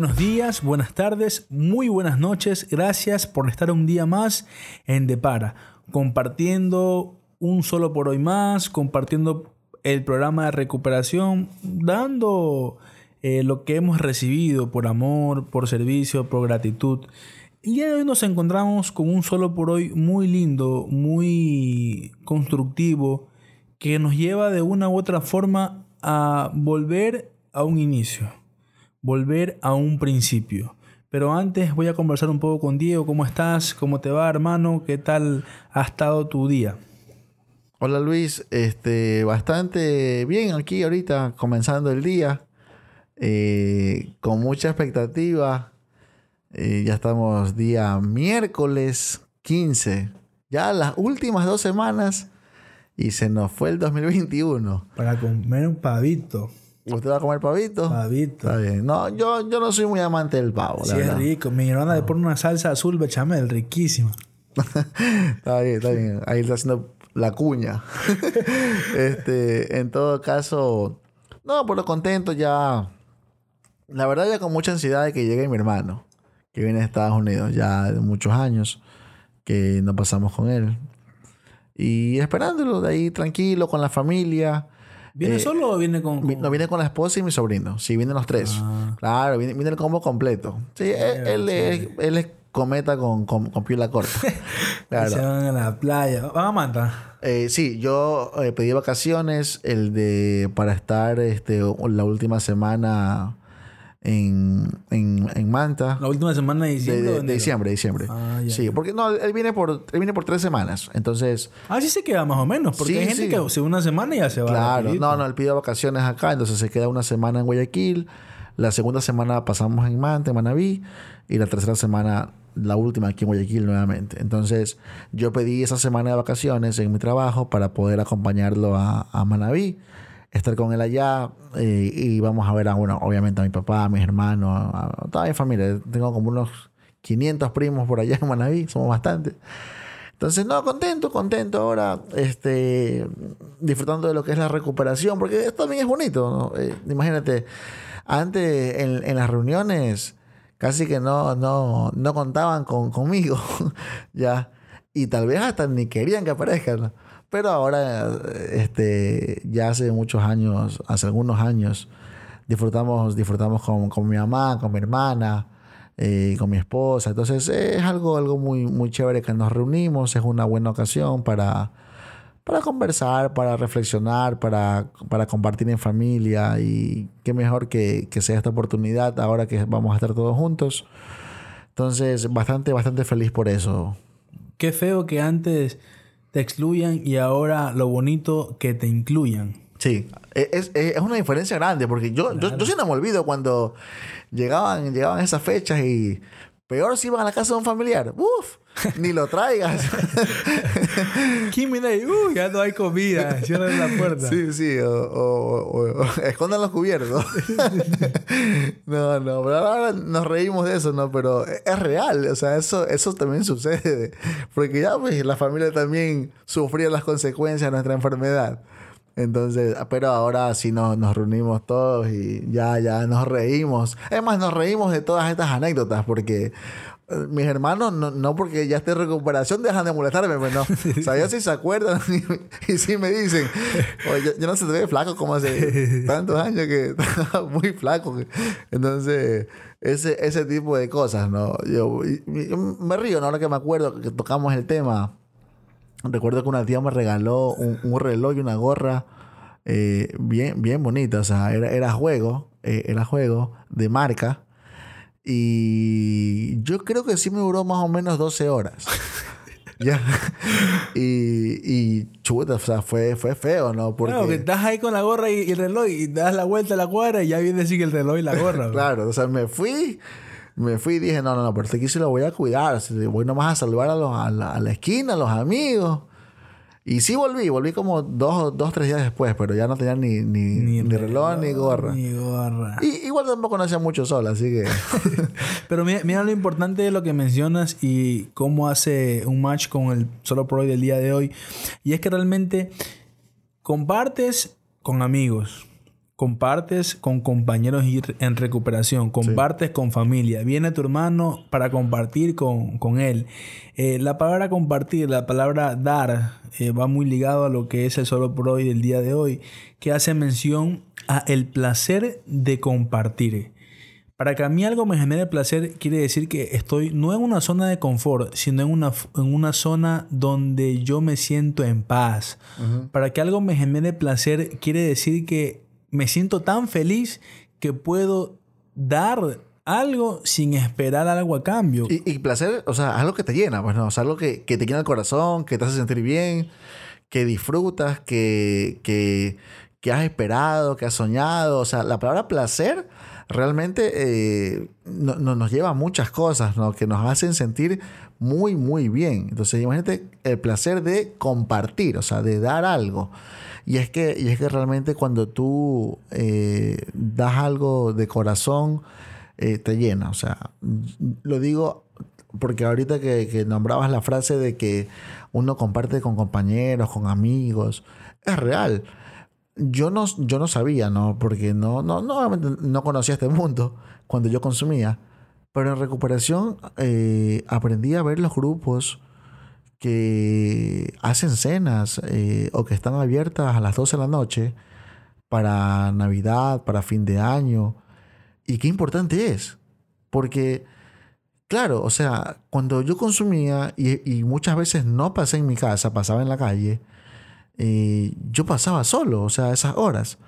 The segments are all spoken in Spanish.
buenos días, buenas tardes, muy buenas noches. Gracias por estar un día más en Depara, compartiendo un solo por hoy más, compartiendo el programa de recuperación, dando eh, lo que hemos recibido por amor, por servicio, por gratitud. El día de hoy nos encontramos con un solo por hoy muy lindo, muy constructivo, que nos lleva de una u otra forma a volver a un inicio, volver a un principio. Pero antes voy a conversar un poco con Diego. ¿Cómo estás? ¿Cómo te va, hermano? ¿Qué tal ha estado tu día? Hola Luis, este, bastante bien aquí ahorita, comenzando el día, eh, con mucha expectativa. Eh, ya estamos día miércoles 15, ya las últimas dos semanas y se nos fue el 2021. Para comer un pavito. ¿Usted va a comer pavito? Pavito. Está bien. No, yo, yo no soy muy amante del pavo. Sí, es rico. Mi hermana le pone una salsa azul bechamel, riquísima. está bien, está bien. Ahí está haciendo la cuña. este, en todo caso, no, por lo contento ya. La verdad, ya con mucha ansiedad de que llegue mi hermano, que viene de Estados Unidos ya de muchos años, que no pasamos con él. Y esperándolo de ahí tranquilo, con la familia. ¿Viene Eh, solo o viene con.? No, viene con la esposa y mi sobrino. Sí, vienen los tres. Ah. Claro, viene, viene el combo completo. Sí, él, él es, él es cometa con, con, con piola corta. claro. Se van a la playa. ¿Van a Manta? Eh, sí, yo eh, pedí vacaciones el de para estar este la última semana en, en, en Manta. La última semana de De, diciembre. de- de enero? diciembre, diciembre. Ah, ya, sí, ya. porque no, él viene por él viene por tres semanas. Entonces, Ah, sí se queda más o menos. Porque Sí, hay gente sí. que se una semana y ya se va. claro, no, no, él pidió vacaciones acá, entonces se queda una semana en Guayaquil. La segunda semana pasamos en Manta, en Manabí, y la tercera semana, la última aquí en Guayaquil nuevamente. Entonces, yo pedí esa semana de vacaciones en mi trabajo para poder acompañarlo a, a Manabí, estar con él allá, eh, y vamos a ver a, bueno, obviamente a mi papá, a mis hermanos, a, toda mi familia. Tengo como unos 500 primos por allá en Manabí, somos bastantes. Entonces, no, contento, contento ahora, este, disfrutando de lo que es la recuperación, porque esto también es bonito, ¿no? Eh, imagínate, antes en, en las reuniones casi que no, no, no contaban con, conmigo, ya, y tal vez hasta ni querían que aparezcan. Pero ahora, este, ya hace muchos años, hace algunos años, disfrutamos, disfrutamos con, con mi mamá, con mi hermana, eh, con mi esposa. Entonces es algo, algo muy, muy chévere que nos reunimos, es una buena ocasión para, para conversar, para reflexionar, para, para compartir en familia y qué mejor que, que sea esta oportunidad ahora que vamos a estar todos juntos. Entonces, bastante, bastante feliz por eso. Qué feo que antes te excluyan y ahora lo bonito que te incluyan. Sí, e, es, es, es una diferencia grande porque yo, yo, yo sí no me olvido cuando llegaban, llegaban esas fechas y peor si iban a la casa de un familiar. Uf, ni lo traigas. ¿Quién mira ahí? Uh, ya no hay comida. Cierran la puerta. Sí, sí, o, o- o- o- escondan los cubiertos. no, no, pero ahora nos reímos de eso, ¿no? Pero es real, o sea, eso, eso también sucede. Porque ya, pues, la familia también sufría las consecuencias de nuestra enfermedad. Entonces, pero ahora sí nos, nos reunimos todos y ya, ya nos reímos. Es más, nos reímos de todas estas anécdotas porque mis hermanos, no, no porque ya esté en recuperación, dejan de molestarme, pues no. O sea, ellos sí se acuerdan y, y sí me dicen, oye, yo, yo no se te ve flaco como hace tantos años que estaba muy flaco. Entonces, ese, ese tipo de cosas, ¿no? Yo, y- y- me río, ¿no? Ahora que me acuerdo que tocamos el tema. Recuerdo que una tía me regaló un, un reloj y una gorra eh, bien, bien bonita. O sea, era, era juego, eh, era juego de marca. Y yo creo que sí me duró más o menos 12 horas. ya. Y, y chuta, o sea, fue, fue feo, ¿no? Porque, Claro, que estás ahí con la gorra y, y el reloj y das la vuelta a la cuadra y ya viene así que el reloj y la gorra. claro, o sea, me fui. Me fui y dije, no, no, no, pero este aquí sí lo voy a cuidar. Voy nomás a saludar a, los, a, la, a la esquina, a los amigos. Y sí volví, volví como dos, dos tres días después, pero ya no tenía ni, ni, ni reloj, ni gorra. Ni gorra. Y, igual tampoco no hacía mucho sol, así que... Pero mira, mira lo importante de lo que mencionas y cómo hace un match con el solo por hoy del día de hoy. Y es que realmente compartes con amigos, compartes con compañeros en recuperación, compartes con familia, viene tu hermano para compartir con, él. Eh, la palabra compartir, la palabra dar, eh, va muy ligado a lo que es el solo por hoy del día de hoy, que hace mención a el placer de compartir. Para que a mí algo me genere placer, quiere decir que estoy no en una zona de confort, sino en una, en una zona donde yo me siento en paz. Para que algo me genere placer, quiere decir que me siento tan feliz que puedo dar algo sin esperar algo a cambio. Y, placer, o sea, algo que te llena, pues no, o sea, algo que, te llena el corazón, que te hace sentir bien, que disfrutas, que, que, has esperado, que has soñado. O sea, la palabra placer realmente eh, nos lleva a muchas cosas, ¿no? Que nos hacen sentir muy, muy bien. Entonces, imagínate el placer de compartir, o sea, de dar algo. Y es que, y es que realmente cuando tú eh, das algo de corazón, eh, te llena. O sea, lo digo porque ahorita que, nombrabas la frase de que uno comparte con compañeros, con amigos, es real. Yo no, yo no sabía, ¿no? Porque no, no, no, no conocía este mundo cuando yo consumía. Pero en recuperación eh, aprendí a ver los grupos que hacen cenas eh, o que están abiertas a las 12 de la noche para Navidad, para fin de año. Y qué importante es. Porque, claro, o sea, cuando yo consumía y, muchas veces no pasé en mi casa, pasaba en la calle, eh, yo pasaba solo, o sea, esas horas.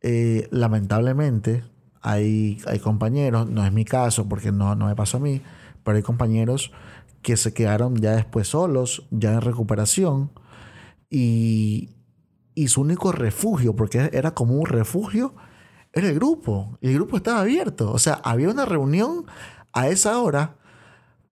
Eh, lamentablemente, hay, hay compañeros, no es mi caso porque no, no me pasó a mí, pero hay compañeros que se quedaron ya después solos, ya en recuperación, y, su único refugio, porque era como un refugio, era el grupo. Y el grupo estaba abierto. O sea, había una reunión a esa hora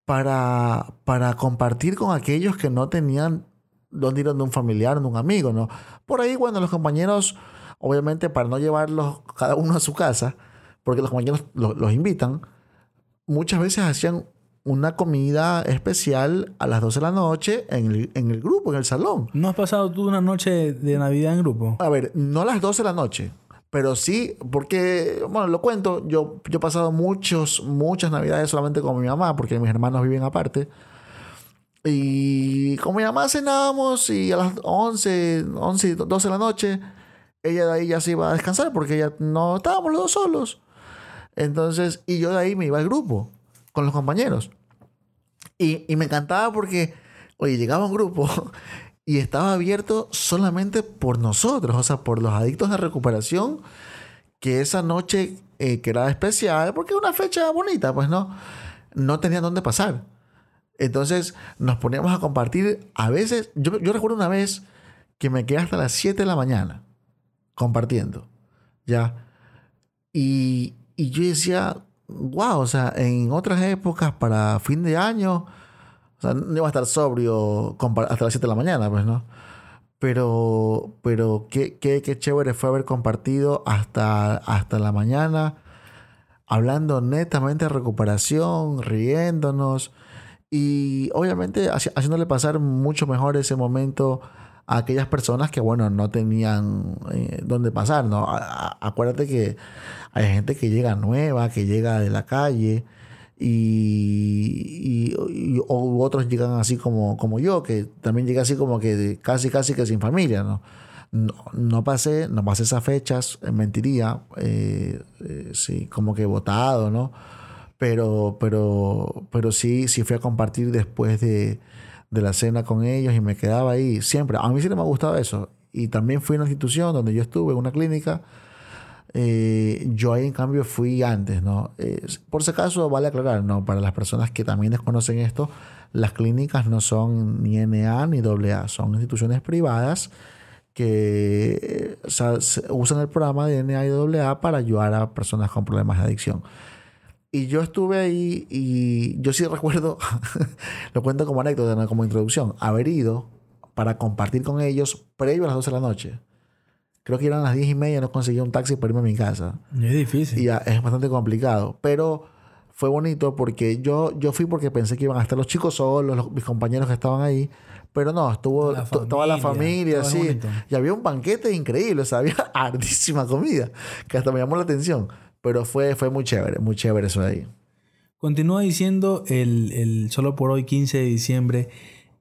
para, para compartir con aquellos que no tenían dónde ir donde un familiar, donde un amigo, ¿no? Por ahí, bueno, los compañeros, obviamente, para no llevarlos cada uno a su casa, porque los compañeros los invitan, muchas veces hacían una comida especial a las 12 de la noche en el, grupo, en el salón. ¿No has pasado tú una noche de Navidad en grupo? A ver, no a las 12 de la noche, pero sí, porque, bueno, lo cuento, yo, yo he pasado muchos, muchas Navidades solamente con mi mamá, porque mis hermanos viven aparte. Y con mi mamá cenábamos y a las 11, 11, 12 de la noche, ella de ahí ya se iba a descansar porque ya no estábamos los dos solos. Entonces, y yo de ahí me iba al grupo con los compañeros. Y, me encantaba porque, oye, llegaba un grupo y estaba abierto solamente por nosotros, o sea, por los adictos de recuperación, que esa noche, eh, que era especial, porque era una fecha bonita, pues no, no tenían dónde pasar. Entonces nos poníamos a compartir, a veces, yo, yo recuerdo una vez que me quedé hasta las 7 de la mañana compartiendo, ¿ya? Y, y yo decía, wow, o sea, en otras épocas para fin de año, o sea, no iba a estar sobrio hasta las 7 de la mañana, pues, ¿no? Pero, pero qué, qué, qué chévere fue haber compartido hasta, hasta la mañana, hablando netamente de recuperación, riéndonos y obviamente haciéndole pasar mucho mejor ese momento a aquellas personas que, bueno, no tenían eh, dónde pasar, ¿no? acuérdate que hay gente que llega nueva, que llega de la calle y, otros llegan así como, como yo, que también llega así como que casi, casi que sin familia, ¿no? No, pasé, no pasé esas fechas, eh, mentiría, eh, sí, como que votado, ¿no? Pero, pero, pero sí, sí fui a compartir después de, de la cena con ellos y me quedaba ahí siempre. A mí sí me ha gustado eso. Y también fui a una institución donde yo estuve, una clínica. Eh, yo ahí en cambio fui antes, ¿no? por si acaso vale aclarar, ¿no? Para las personas que también desconocen esto, las clínicas no son ni NA ni AA, son instituciones privadas que usan el programa de NA y AA para ayudar a personas con problemas de adicción. Y yo estuve ahí y yo sí recuerdo, lo cuento como anécdota, no como introducción, haber ido para compartir con ellos previo a las 12 de la noche. Creo que eran las 10 y media, no conseguí un taxi para irme a mi casa. Es difícil. Y ya, es bastante complicado. Pero fue bonito porque yo, yo fui porque pensé que iban a estar los chicos solos, mis compañeros que estaban ahí. Pero no, estuvo La toda la familia, sí. Y había un banquete increíble, o sea, había hartísima comida, que hasta me llamó la atención. Pero fue, fue muy chévere, muy chévere eso ahí. Continúa diciendo el, el solo por hoy 15 de diciembre.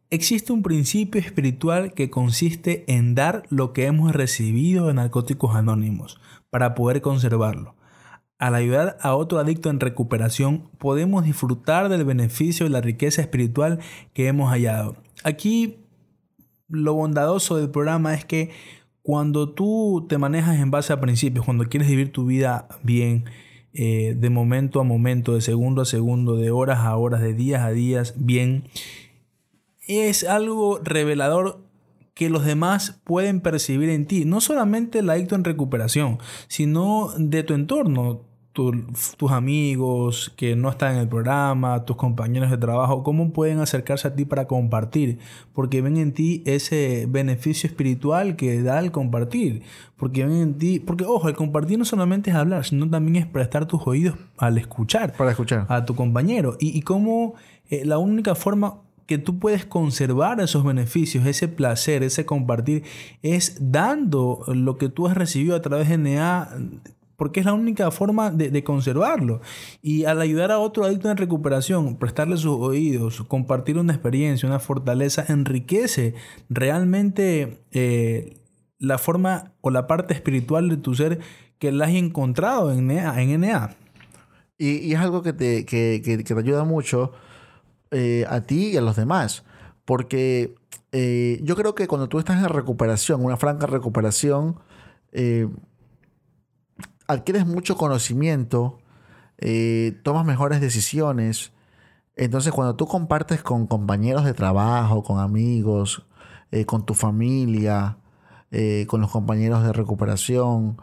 Existe un principio espiritual que consiste en dar lo que hemos recibido de Narcóticos Anónimos para poder conservarlo. Al ayudar a otro adicto en recuperación, podemos disfrutar del beneficio y la riqueza espiritual que hemos hallado. Aquí lo bondadoso del programa es que cuando tú te manejas en base a principios, cuando quieres vivir tu vida bien, eh, de momento a momento, de segundo a segundo, de horas a horas, de días a días, bien, es algo revelador que los demás pueden percibir en ti. No solamente el adicto en recuperación, sino de tu entorno. Tu- tus amigos que no están en el programa, tus compañeros de trabajo, cómo pueden acercarse a ti para compartir, porque ven en ti ese beneficio espiritual que da el compartir, porque ven en ti, porque ojo, el compartir no solamente es hablar, sino también es prestar tus oídos al escuchar Para escuchar. a tu compañero. Y, y cómo eh, la única forma que tú puedes conservar esos beneficios, ese placer, ese compartir, es dando lo que tú has recibido a través de NA, porque es la única forma de, conservarlo. Y al ayudar a otro adicto en recuperación, prestarle sus oídos, compartir una experiencia, una fortaleza, enriquece realmente eh, la forma o la parte espiritual de tu ser que la has encontrado en NA. En NA. Y, y es algo que te, que- que te ayuda mucho eh, a ti y a los demás. Porque eh, yo creo que cuando tú estás en recuperación, una franca recuperación, eh, adquieres mucho conocimiento, eh, tomas mejores decisiones. Entonces, cuando tú compartes con compañeros de trabajo, con amigos, eh, con tu familia, eh, con los compañeros de recuperación,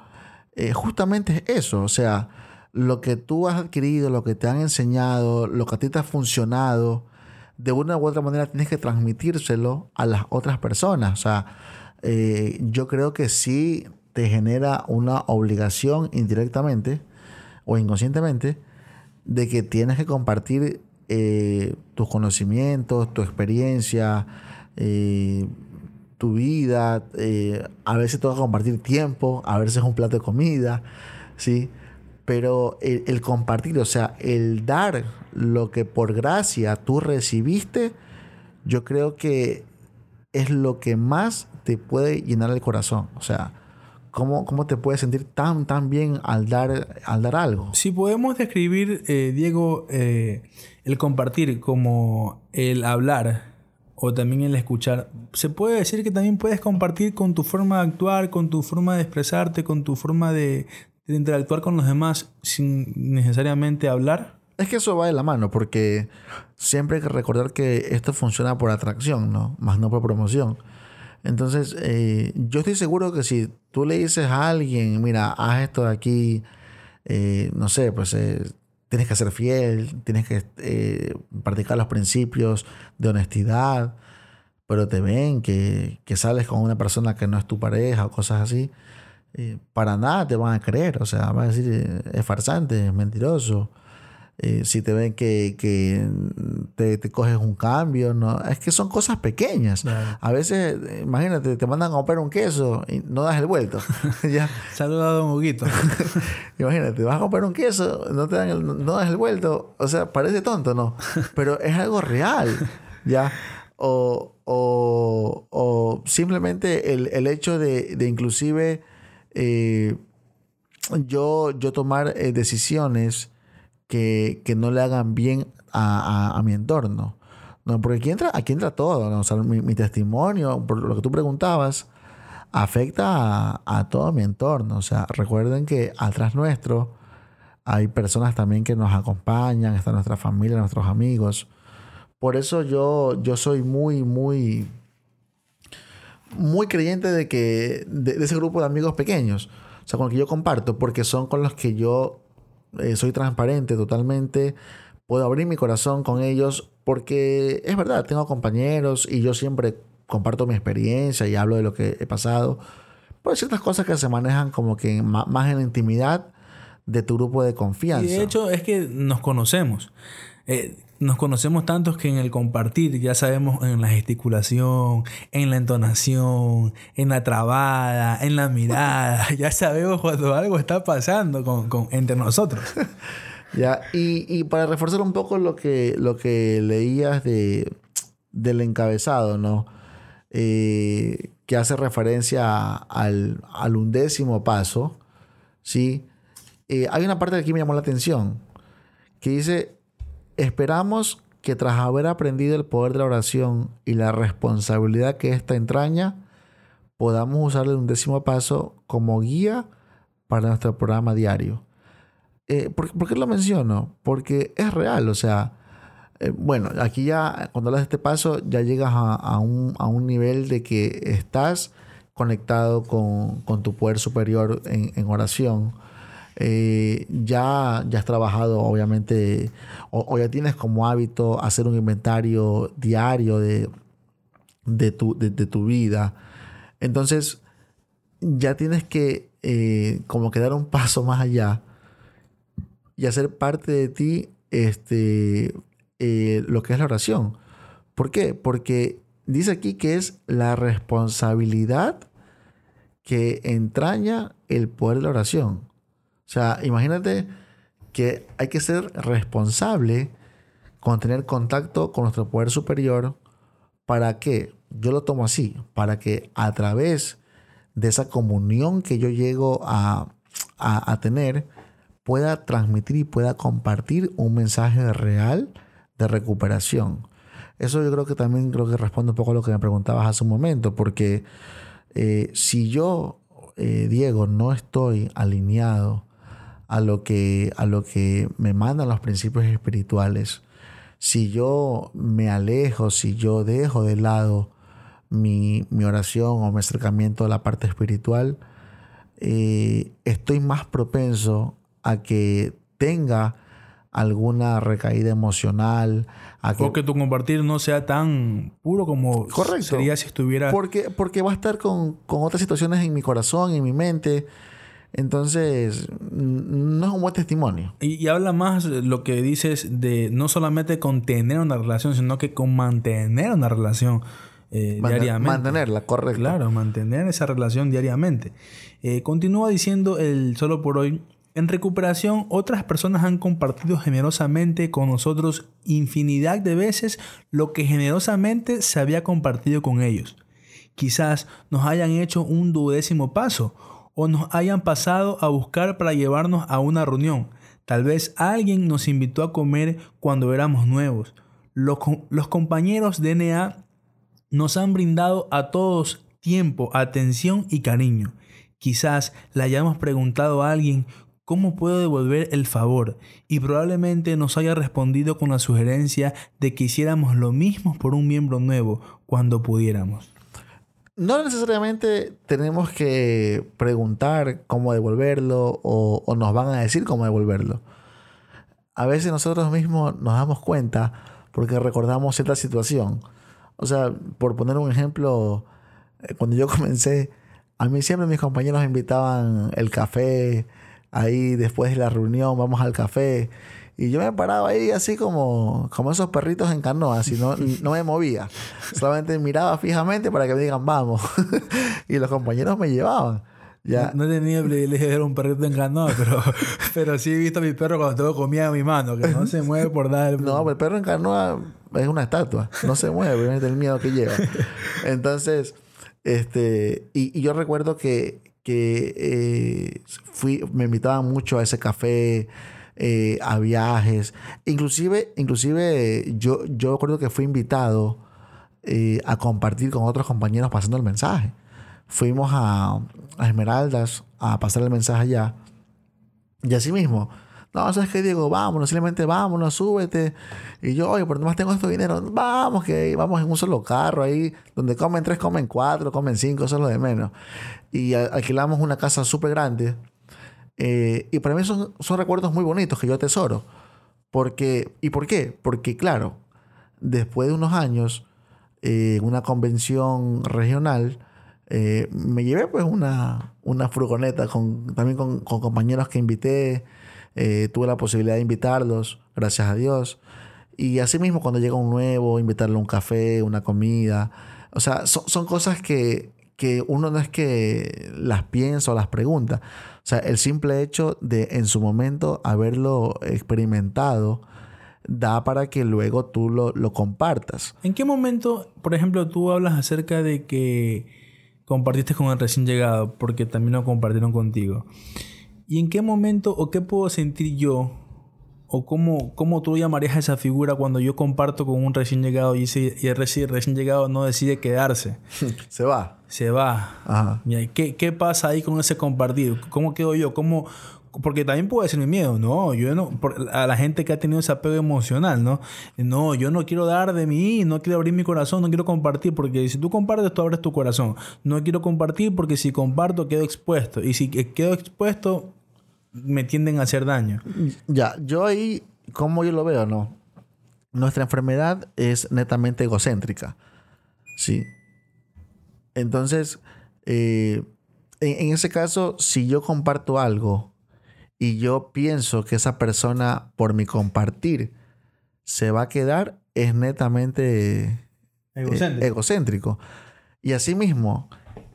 justamente es eso. O sea, lo que tú has adquirido, lo que te han enseñado, lo que a ti te ha funcionado, de una u otra manera tienes que transmitírselo a las otras personas. O sea, yo creo que sí te genera una obligación indirectamente o inconscientemente de que tienes que compartir eh, tus conocimientos, tu experiencia, eh, tu vida. eh, a veces toca compartir tiempo, a veces un plato de comida, ¿sí? Pero el, el compartir, o sea, el dar lo que por gracia tú recibiste, yo creo que es lo que más te puede llenar el corazón. O sea, ¿cómo, cómo te puedes sentir tan, tan bien al dar, al dar algo? Si podemos describir, eh, Diego, eh, el compartir como el hablar o también el escuchar, se puede decir que también puedes compartir con tu forma de actuar, con tu forma de expresarte, con tu forma de, de interactuar con los demás sin necesariamente hablar. Es que eso va de la mano, porque siempre hay que recordar que esto funciona por atracción, ¿no? Más no por promoción. Entonces, eh, yo estoy seguro que si tú le dices a alguien, mira, haz esto de aquí, eh, no sé, pues eh, tienes que ser fiel, tienes que eh, practicar los principios de honestidad, pero te ven que, que sales con una persona que no es tu pareja o cosas así, eh, para nada te van a creer. O sea, van a decir, eh, es farsante, es mentiroso. Eh, si te ven que, que te, te coges un cambio, no, es que son cosas pequeñas. Claro. A veces, eh, imagínate, te mandan a comprar un queso y no das el vuelto. ya, Saluda a Don Huguito. imagínate, vas a comprar un queso, no te dan el- no das el vuelto. O sea, parece tonto, ¿no? Pero es algo real, ¿ya? O, o, o simplemente el, el hecho de, de inclusive eh, yo, yo tomar eh, decisiones que, que no le hagan bien a, a- mi entorno. No, porque aquí entra, aquí entra todo. ¿no? O sea, mi, mi testimonio, por lo que tú preguntabas, afecta a, a todo mi entorno. O sea, recuerden que atrás nuestro hay personas también que nos acompañan, está nuestra familia, nuestros amigos. Por eso yo, yo soy muy, muy, muy creyente de que de ese grupo de amigos pequeños, o sea, con los que yo comparto, porque son con los que yo eh, soy transparente totalmente, puedo abrir mi corazón con ellos, porque es verdad, tengo compañeros y yo siempre comparto mi experiencia y hablo de lo que he pasado, pero hay ciertas cosas que se manejan como que más en la intimidad de tu grupo de confianza. Y de hecho es que nos conocemos. Eh, nos conocemos tantos que en el compartir ya sabemos en la gesticulación, en la entonación, en la trabada, en la mirada. ya sabemos cuando algo está pasando con, entre nosotros. ya, y, para reforzar un poco lo que, lo que leías de, del encabezado, ¿no? Eh, que hace referencia al, undécimo paso, ¿sí? Eh, hay una parte que aquí me llamó la atención, que dice, esperamos que tras haber aprendido el poder de la oración y la responsabilidad que ésta entraña, podamos usar el undécimo paso como guía para nuestro programa diario. Eh, ¿por, qué lo menciono? Porque es real, o sea, eh, bueno, aquí ya, cuando hablas de este paso, ya llegas a, un, nivel de que estás conectado con, tu poder superior en, oración. Eh, ya, ya has trabajado, obviamente, o, ya tienes como hábito hacer un inventario diario de, de, tu, tu vida. Entonces, ya tienes que eh, como que dar un paso más allá y hacer parte de ti este, eh, lo que es la oración. ¿Por qué? Porque dice aquí que es la responsabilidad que entraña el poder de la oración. O sea, imagínate que hay que ser responsable con tener contacto con nuestro poder superior para que, yo lo tomo así, para que a través de esa comunión que yo llego a, a tener, pueda transmitir y pueda compartir un mensaje real de recuperación. Eso yo creo que también creo que responde un poco a lo que me preguntabas hace un momento, porque eh, si yo, eh, Diego, no estoy alineado a lo, que, a lo que me mandan los principios espirituales, si yo me alejo, si yo dejo de lado mi, oración o mi acercamiento a la parte espiritual, eh, estoy más propenso a que tenga alguna recaída emocional. A que, o que tu compartir no sea tan puro como sería si estuviera... Porque, porque va a estar con, otras situaciones en mi corazón, en mi mente. Entonces, no es un buen testimonio. Y, habla más lo que dices de no solamente con tener una relación, sino que con mantener una relación eh, diariamente. Mantenerla, correcto. Claro, mantener esa relación diariamente. Eh, continúa diciendo el solo por hoy en recuperación, otras personas han compartido generosamente con nosotros infinidad de veces lo que generosamente se había compartido con ellos. Quizás nos hayan hecho un duodécimo paso o nos hayan pasado a buscar para llevarnos a una reunión. Tal vez alguien nos invitó a comer cuando éramos nuevos. Los, compañeros DNA nos han brindado a todos tiempo, atención y cariño. Quizás le hayamos preguntado a alguien ¿Cómo puedo devolver el favor? Y probablemente nos haya respondido con la sugerencia de que hiciéramos lo mismo por un miembro nuevo cuando pudiéramos. No necesariamente tenemos que preguntar cómo devolverlo o, nos van a decir cómo devolverlo. A veces nosotros mismos nos damos cuenta porque recordamos cierta situación. O sea, por poner un ejemplo, eh, cuando yo comencé, a mí siempre mis compañeros invitaban el café, ahí después de la reunión, vamos al café. Y yo me paraba ahí así como, como esos perritos en canoa, así no, no me movía. Solamente miraba fijamente para que me digan vamos. y los compañeros me llevaban. Ya. No, he tenido el privilegio de ver un perrito en canoa, pero, pero sí he visto a mi perro cuando tengo comida en mi mano, que no se mueve por dar. No, pero el perro en canoa es una estatua, no se mueve, es el miedo que lleva. Entonces, este, y yo recuerdo que que eh, fui, me invitaban mucho a ese café, eh, a viajes. Inclusive, inclusive yo, yo recuerdo que fui invitado eh, a compartir con otros compañeros pasando el mensaje. Fuimos a, a Esmeraldas a pasar el mensaje allá. Y así mismo, no, ¿sabes qué, Diego? Vámonos, simplemente vámonos, súbete. Y yo, oye, por más tengo este dinero. Vamos, que vamos en un solo carro ahí, donde comen tres, comen cuatro, comen cinco, eso es lo de menos. Y alquilamos una casa súper grande. Eh, y para mí son, son recuerdos muy bonitos que yo atesoro. Porque, ¿Y por qué? Porque, claro, después de unos años, en una convención regional, eh, me llevé pues una, una furgoneta con, también con, con compañeros que invité eh, tuve la posibilidad de invitarlos, gracias a Dios. Y así mismo cuando llega un nuevo, invitarle un café, una comida. O sea, son, son cosas que, que uno no es que las piensa o las pregunta. O sea, el simple hecho de en su momento haberlo experimentado da para que luego tú lo, lo compartas. ¿En qué momento, por ejemplo, tú hablas acerca de que compartiste con el recién llegado porque también lo compartieron contigo? ¿Y en qué momento o qué puedo sentir yo ¿O cómo, cómo tú llamarías a esa figura cuando yo comparto con un recién llegado y, ese, y el recién, recién llegado no decide quedarse? Se va. Se va. Ajá. ¿Qué, ¿Qué pasa ahí con ese compartido? ¿Cómo quedo yo? ¿Cómo, porque también puede ser mi miedo, no, yo no, por, a la gente que ha tenido ese apego emocional, ¿no? No, yo no quiero dar de mí, no quiero abrir mi corazón, no quiero compartir, porque si tú compartes, tú abres tu corazón. No quiero compartir porque si comparto quedo expuesto, y si quedo expuesto, me tienden a hacer daño. Ya, yo ahí, como yo lo veo, no. Nuestra enfermedad es netamente egocéntrica. Sí. Entonces, eh, en, en, ese caso, si yo comparto algo y yo pienso que esa persona, por mi compartir, se va a quedar, es netamente egocéntrico. Eh, egocéntrico. Y asimismo,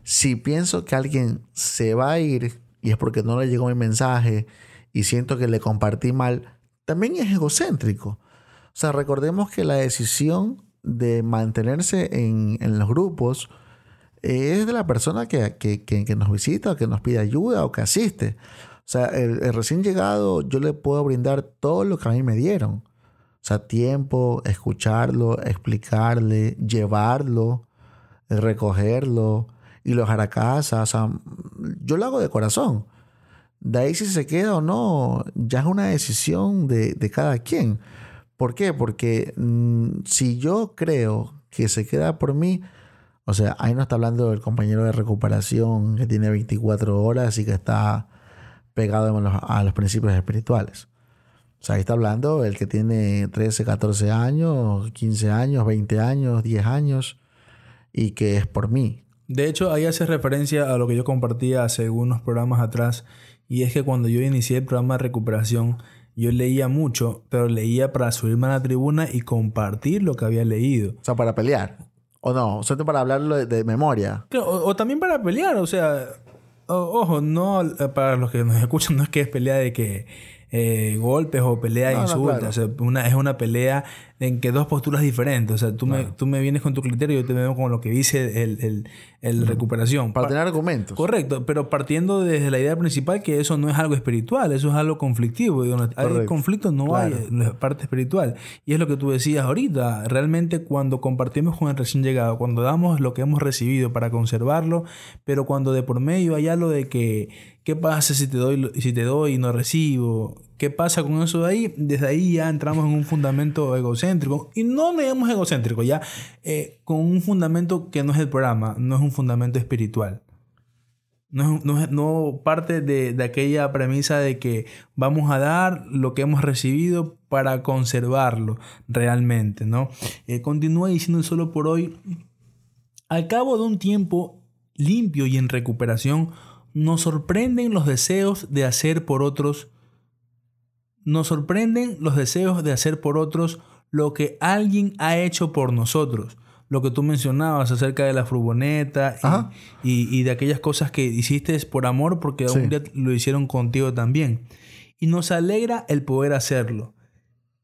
si pienso que alguien se va a ir y es porque no le llegó mi mensaje y siento que le compartí mal, también es egocéntrico. O sea, recordemos que la decisión de mantenerse en, en los grupos es de la persona que, que, que, nos visita, que nos pide ayuda o que asiste. O sea, el, el, recién llegado yo le puedo brindar todo lo que a mí me dieron. O sea, tiempo, escucharlo, explicarle, llevarlo, recogerlo, y lo dejar a casa. O sea, yo lo hago de corazón. De ahí si se queda o no, ya es una decisión de, de cada quien. ¿Por qué? Porque mmm, si yo creo que se queda por mí, o sea, ahí no está hablando del compañero de recuperación que tiene 24 horas y que está pegado a los, a los principios espirituales. O sea, ahí está hablando el que tiene 13, 14 años, 15 años, 20 años, 10 años y que es por mí. De hecho, ahí hace referencia a lo que yo compartía hace unos programas atrás, y es que cuando yo inicié el programa de recuperación, yo leía mucho, pero leía para subirme a la tribuna y compartir lo que había leído. O sea, para pelear. ¿O no? O sea, para hablarlo de, de memoria. O, o, también para pelear, o sea, o, ojo, no, para los que nos escuchan, no es que es pelea de que eh, golpes o pelea no, insultos. No, claro. o sea, una, es una pelea en que dos posturas diferentes. O sea, tú, claro. me, tú me vienes con tu criterio y yo te veo con lo que dice el, el, el recuperación. Para tener argumentos. Correcto, pero partiendo desde la idea principal que eso no es algo espiritual, eso es algo conflictivo. Hay conflicto no claro. hay parte espiritual. Y es lo que tú decías ahorita. Realmente cuando compartimos con el recién llegado, cuando damos lo que hemos recibido para conservarlo, pero cuando de por medio hay algo de que ¿Qué pasa si te doy, si te doy y no recibo? ¿Qué pasa con eso de ahí? Desde ahí ya entramos en un fundamento egocéntrico. Y no digamos egocéntrico, ya eh, con un fundamento que no es el programa, no es un fundamento espiritual. No, no, no parte de, de, aquella premisa de que vamos a dar lo que hemos recibido para conservarlo realmente, ¿no? Eh, continúa diciendo solo por hoy, al cabo de un tiempo limpio y en recuperación, nos sorprenden los deseos de hacer por otros, nos sorprenden los deseos de hacer por otros lo que alguien ha hecho por nosotros. Lo que tú mencionabas acerca de la furgoneta y, y, y, de aquellas cosas que hiciste por amor porque sí. un día lo hicieron contigo también. Y nos alegra el poder hacerlo.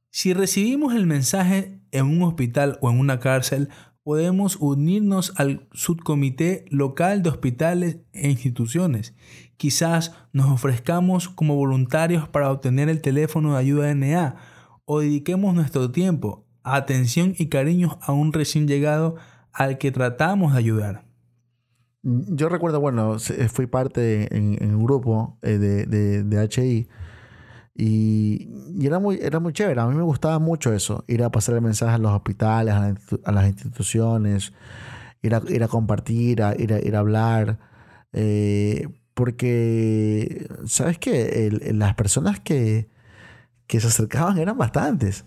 Si recibimos el mensaje en un hospital o en una cárcel, podemos unirnos al subcomité local de hospitales e instituciones. Quizás nos ofrezcamos como voluntarios para obtener el teléfono de ayuda NA o dediquemos nuestro tiempo, atención y cariño a un recién llegado al que tratamos de ayudar. Yo recuerdo, bueno, fui parte en, en un grupo eh, de, de, de HI y, y, era, muy, era muy chévere. A mí me gustaba mucho eso. Ir a pasar el mensaje a los hospitales, a, la, a las instituciones, ir a, ir a compartir, a, ir, a, ir a hablar. Eh, porque, ¿sabes qué? El, el, las personas que, que se acercaban eran bastantes.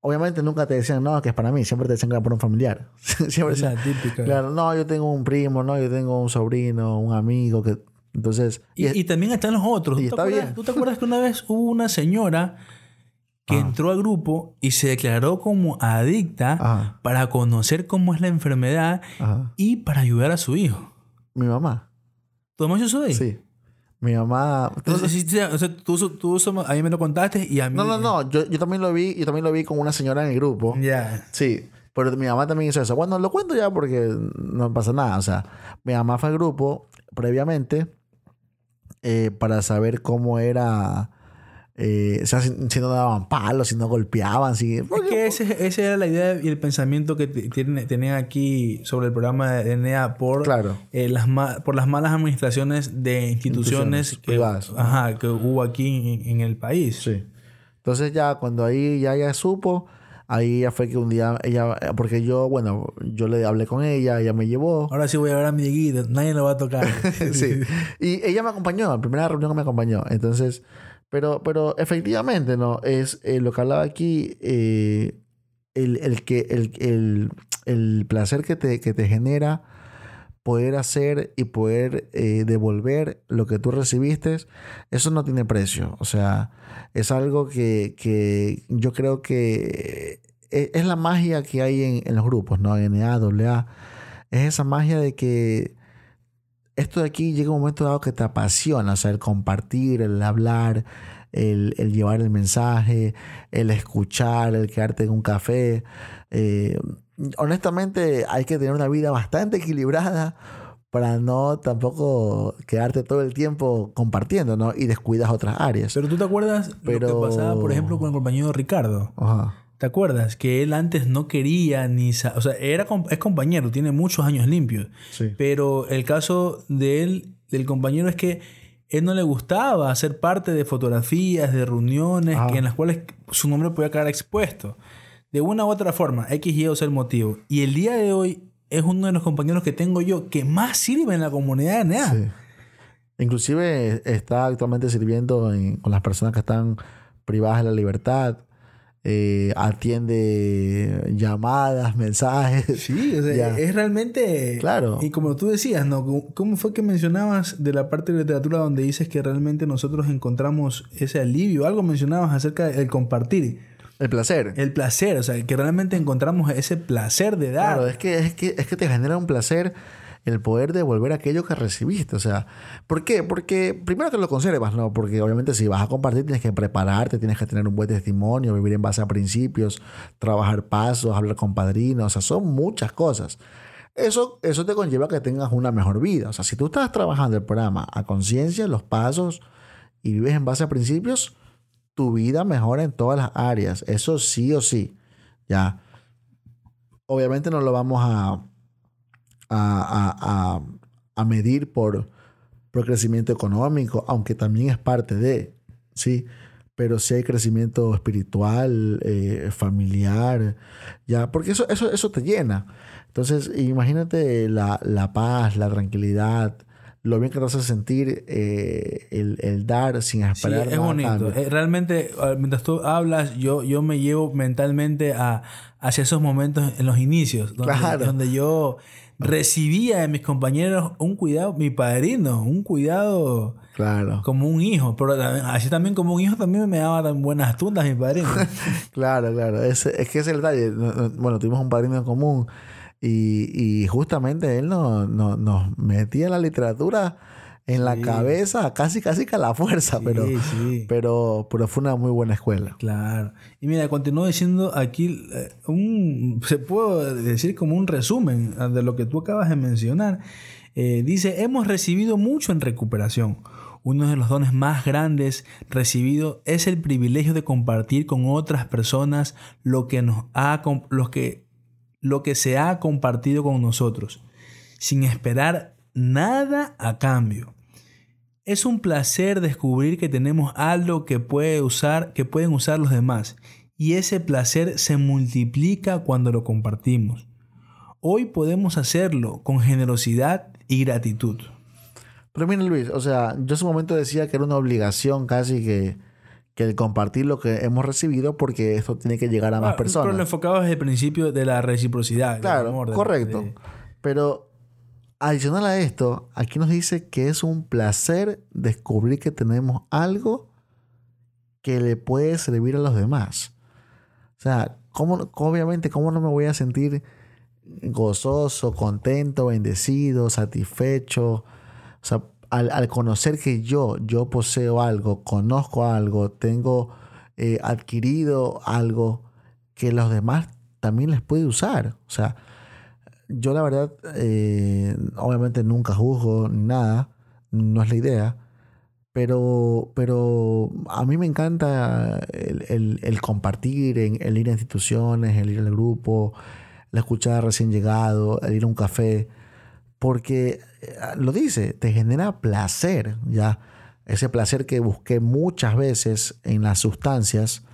Obviamente nunca te decían, no, que es para mí. Siempre te decían que era por un familiar. Siempre Esa típica. Claro, no, yo tengo un primo, no, yo tengo un sobrino, un amigo que Entonces, Y, y también están los otros. y ¿Tú, te acuerdas, bien. tú te acuerdas que una vez hubo una señora que Ah. entró al grupo y se declaró como adicta Ajá. para conocer cómo es la enfermedad ajá. y para ayudar a su hijo? mi mamá. ¿Tú mamá eso ahí? Sí. Mi mamá. Entonces, sí, sí, o sea, tú, tú, tú- a mí me lo contaste y a mí... No, no, no. Yo, yo también lo vi, yo también lo vi con una señora en el grupo. Ya. Sí, pero mi mamá también hizo eso. Bueno, lo cuento ya porque no pasa nada. O sea, mi mamá fue al grupo previamente eh, para saber cómo era. eh, o sea, si, si no daban palos, si no golpeaban, si. Es que ese, esa era la idea y el pensamiento que t- tiene, tenía aquí sobre el programa de ENEA por, Claro. eh, las, por las malas administraciones de instituciones, Instituciones que, privadas. ajá, que hubo aquí en, en el país. Sí. Entonces ya cuando ahí ya ella supo, ahí ya fue que un día ella, porque yo, bueno, yo le hablé con ella, ella me llevó. Ahora sí voy a ver a mi Dieguito, nadie lo va a tocar. sí. Y ella me acompañó, en primera reunión me acompañó. Entonces, pero, pero efectivamente, ¿no? Es eh, lo que hablaba aquí, eh, el, el que, el, el, el placer que te, que te genera poder hacer y poder eh, devolver lo que tú recibiste, eso no tiene precio. O sea, es algo que, que yo creo que es, es la magia que hay en, en los grupos, ¿no? NA, AA. Es esa magia de que esto de aquí llega un momento dado que te apasiona, o sea, el compartir, el hablar, el, el llevar el mensaje, el escuchar, el quedarte en un café. Eh, honestamente, hay que tener una vida bastante equilibrada para no tampoco quedarte todo el tiempo compartiendo, ¿no? Y descuidas otras áreas. Pero tú te acuerdas lo que pasaba, por ejemplo, con el compañero Ricardo. Ajá. ¿Te acuerdas? Que él antes no quería ni... O sea, era, es compañero, tiene muchos años limpios. Sí. Pero el caso de él, del compañero, es que él no le gustaba ser parte de fotografías, de reuniones que en las cuales su nombre podía quedar expuesto. De una u otra forma, X, Y o el motivo. Y el día de hoy es uno de los compañeros que tengo yo que más sirve en la comunidad de NEA. Sí. Inclusive está actualmente sirviendo en- con las personas que están privadas de la libertad. eh, atiende llamadas, mensajes. Sí, o sea, Ya. es realmente... Claro. Y como tú decías, ¿no? ¿Cómo- ¿Cómo fue que mencionabas de la parte de literatura donde dices que realmente nosotros encontramos ese alivio? Algo mencionabas acerca del compartir. El placer. El placer, o sea, que realmente encontramos ese placer de dar. Claro, es que, es, que, es que te genera un placer el poder devolver aquello que recibiste. O sea, ¿por qué? Porque primero que lo conservas, ¿no? Porque obviamente si vas a compartir tienes que prepararte, tienes que tener un buen testimonio, vivir en base a principios, trabajar pasos, hablar con padrinos, o sea, son muchas cosas. Eso, eso te conlleva que tengas una mejor vida. O sea, si tú estás trabajando el programa a conciencia, los pasos y vives en base a principios, tu vida mejora en todas las áreas. Eso sí o sí. Ya. Obviamente no lo vamos a, a, a- a- medir por, por crecimiento económico, aunque también es parte de, ¿sí? Pero sí hay crecimiento espiritual, eh, familiar, ya, porque eso, eso, eso te llena. Entonces, imagínate la, la paz, la tranquilidad, lo bien que te hace sentir eh, el, el dar sin Sí, esperar es nada bonito. cambio. Eh, Realmente, ah, mientras tú hablas, yo, yo me llevo mentalmente a, hacia esos momentos en los inicios, donde, Claro. donde yo recibía de mis compañeros un cuidado, mi padrino, un cuidado Claro. como un hijo, pero así también como un hijo también me daba tan buenas tundas mi padrino. Claro, claro. Es, es que ese es el detalle. No- no- Bueno, tuvimos un padrino en común y, y justamente él no, no- nos metía la literatura en la Sí. cabeza casi, casi que a la fuerza, pero, Sí, pero, pero fue una muy buena escuela. Claro. Y mira, continúo diciendo aquí eh, un, se puede decir como un resumen de lo que tú acabas de mencionar. Eh, dice, hemos recibido mucho en recuperación. Uno de los dones más grandes recibido es el privilegio de compartir con otras personas lo que, nos ha, lo que, lo que se ha compartido con nosotros, sin esperar nada a cambio. Es un placer descubrir que tenemos algo que, puede usar, que pueden usar los demás y ese placer se multiplica cuando lo compartimos. Hoy podemos hacerlo con generosidad y gratitud. Pero mira, Luis, o sea, yo en su momento decía que era una obligación casi que, que el compartir lo que hemos recibido porque esto tiene que llegar a más Ah, personas. Pero lo enfocaba desde el principio de la reciprocidad. Claro, amor, correcto. de- Pero adicional a esto, aquí nos dice que es un placer descubrir que tenemos algo que le puede servir a los demás. O sea, ¿cómo, obviamente, ¿cómo no me voy a sentir gozoso, contento, bendecido, satisfecho? O sea, al, conocer que yo, yo poseo algo, conozco algo, tengo eh, adquirido algo que los demás también les puede usar. O sea, yo la verdad, eh, obviamente nunca juzgo nada, no es la idea, pero, pero a mí me encanta el, compartir, el ir a instituciones, el ir al grupo, la escuchar recién llegado, el ir a un café, porque lo dice, te genera placer, ya. Ese placer que busqué muchas veces en las sustancias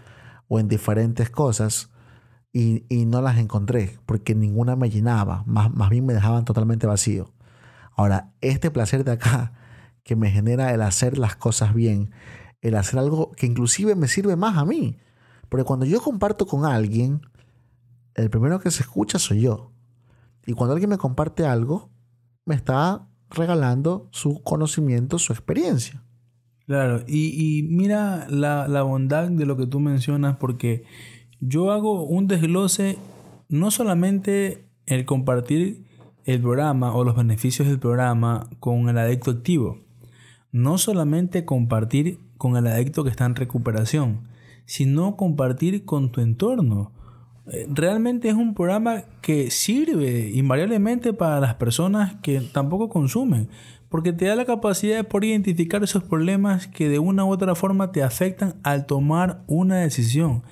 o en diferentes cosas, y, no las encontré porque ninguna me llenaba, más, más bien me dejaban totalmente vacío. Ahora, este placer de acá que me genera el hacer las cosas bien, el hacer algo que inclusive me sirve más a mí, porque cuando yo comparto con alguien, el primero que se escucha soy yo. Y cuando alguien me comparte algo, me está regalando su conocimiento, su experiencia. Claro, y, mira la, la, bondad de lo que tú mencionas, porque yo hago un desglose no solamente el compartir el programa o los beneficios del programa con el adicto activo, no solamente compartir con el adicto que está en recuperación, sino compartir con tu entorno. Realmente es un programa que sirve invariablemente para las personas que tampoco consumen, porque te da la capacidad de poder identificar esos problemas que de una u otra forma te afectan al tomar una decisión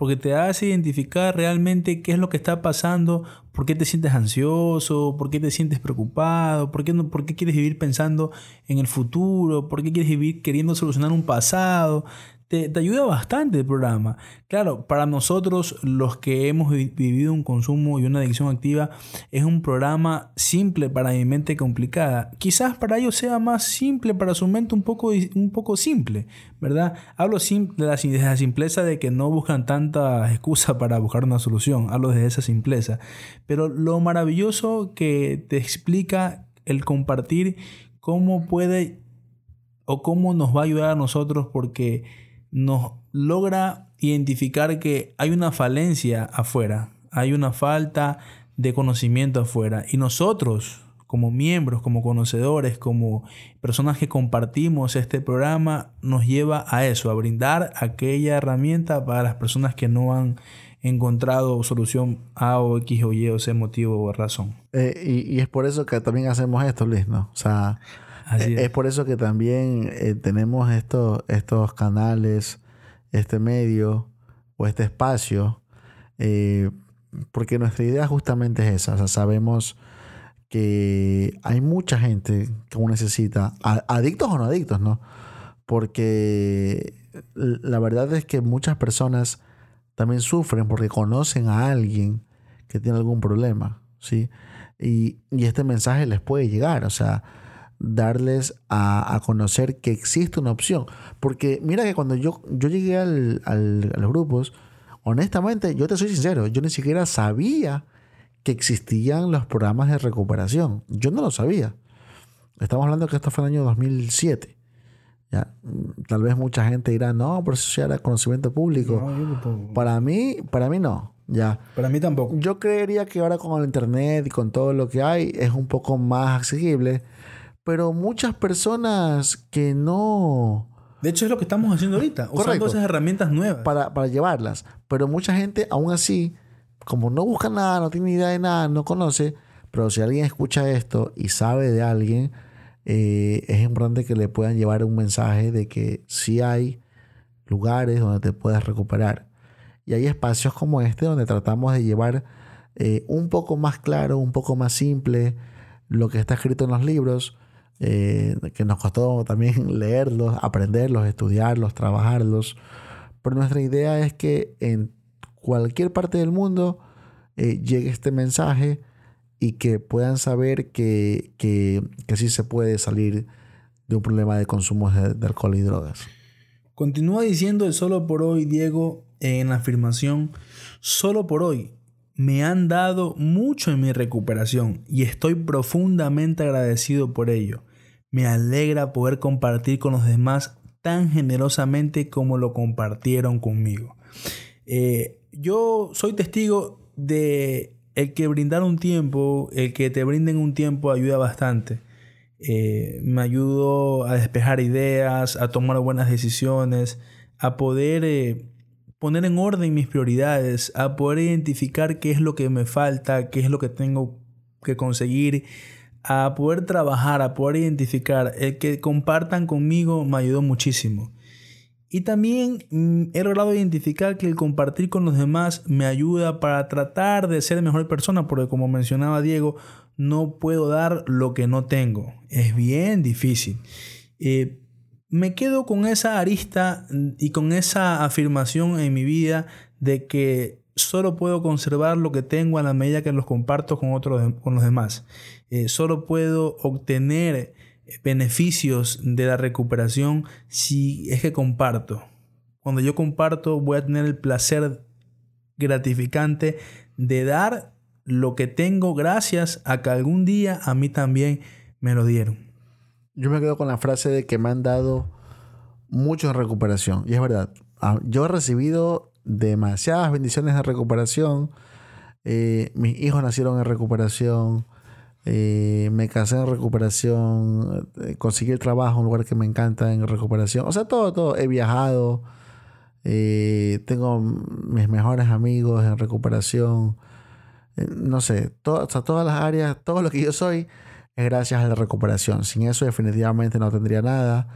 porque te hace identificar realmente qué es lo que está pasando, por qué te sientes ansioso, por qué te sientes preocupado, por qué, no, por qué quieres vivir pensando en el futuro, por qué quieres vivir queriendo solucionar un pasado te, ayuda bastante el programa. Claro, para nosotros los que hemos vivido un consumo y una adicción activa, es un programa simple para mi mente complicada. Quizás para ellos sea más simple, para su mente un poco, un poco simple, ¿verdad? Hablo de la, de la simpleza de que no buscan tanta excusa para buscar una solución, hablo de esa simpleza. Pero lo maravilloso que te explica el compartir cómo puede o cómo nos va a ayudar a nosotros porque nos logra identificar que hay una falencia afuera, hay una falta de conocimiento afuera. Y nosotros, como miembros, como conocedores, como personas que compartimos este programa, nos lleva a eso, a brindar aquella herramienta para las personas que no han encontrado solución A o X o Y o C motivo o razón. Eh, y, es por eso que también hacemos esto, Luis, ¿no? O sea, es. por eso que también eh, tenemos estos, estos canales, este medio o este espacio, eh, porque nuestra idea justamente es esa. O sea, sabemos que hay mucha gente que aún necesita, adictos o no adictos, ¿no? Porque la verdad es que muchas personas también sufren porque conocen a alguien que tiene algún problema, ¿sí? Y, y este mensaje les puede llegar, o sea, darles a, conocer que existe una opción. Porque mira que cuando yo, yo llegué al, al, a los grupos, honestamente, yo te soy sincero, yo ni siquiera sabía que existían los programas de recuperación. Yo no lo sabía. Estamos hablando que esto fue en el año 2007. ¿ya? Tal vez mucha gente dirá, no, pero eso ya era conocimiento público. para mí, para mí no. Ya. Para mí tampoco. Yo creería que ahora con el internet y con todo lo que hay es un poco más accesible pero muchas personas que no... De hecho es lo que estamos haciendo ahorita, usando esas herramientas nuevas. Para, para llevarlas. Pero mucha gente aún así, como no busca nada, no tiene idea de nada, no conoce, pero si alguien escucha esto y sabe de alguien, eh, es importante que le puedan llevar un mensaje de que sí hay lugares donde te puedes recuperar. Y hay espacios como este donde tratamos de llevar eh, un poco más claro, un poco más simple lo que está escrito en los libros, eh, que nos costó también leerlos, aprenderlos, estudiarlos, trabajarlos. Pero nuestra idea es que en cualquier parte del mundo eh, llegue este mensaje y que puedan saber que, que, sí se puede salir de un problema de consumo de, de alcohol y drogas. Continúa diciendo el solo por hoy, Diego, en la afirmación, solo por hoy me han dado mucho en mi recuperación y estoy profundamente agradecido por ello. Me alegra poder compartir con los demás tan generosamente como lo compartieron conmigo. Eh, yo soy testigo de el que brindar un tiempo, el que te brinden un tiempo ayuda bastante. Eh, me ayudó a despejar ideas, a tomar buenas decisiones, a poder eh, poner en orden mis prioridades, a poder identificar qué es lo que me falta, qué es lo que tengo que conseguir, a poder trabajar, a poder identificar. El que compartan conmigo me ayudó muchísimo. Y también mm, he logrado identificar que el compartir con los demás me ayuda para tratar de ser mejor persona, porque como mencionaba Diego, no puedo dar lo que no tengo. Es bien difícil. Eh, me quedo con esa arista y con esa afirmación en mi vida de que solo puedo conservar lo que tengo a la medida que los comparto con, otros, con los demás. Eh, solo puedo obtener beneficios de la recuperación si es que comparto. Cuando yo comparto voy a tener el placer gratificante de dar lo que tengo gracias a que algún día a mí también me lo dieron. Yo me quedo con la frase de que me han dado mucho en recuperación. Y es verdad, ah, yo he recibido demasiadas bendiciones de recuperación. Eh, mis hijos nacieron en recuperación. Eh, me casé en recuperación, eh, conseguí el trabajo, un lugar que me encanta en recuperación. O sea, todo, todo. He viajado, tengo mis mejores amigos en recuperación. no sé, todas las áreas, todo lo que yo soy es gracias a la recuperación. Sin eso definitivamente no tendría nada.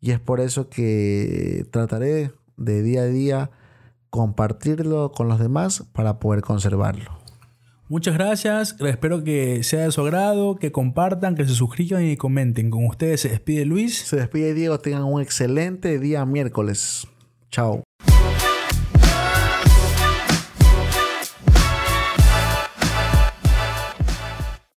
Y es por eso que trataré de día a día compartirlo con los demás para poder conservarlo. Muchas gracias, espero que sea de su agrado, que compartan, que se suscriban y comenten. Con ustedes se despide Luis. Se despide Diego, tengan un excelente día miércoles. Chao.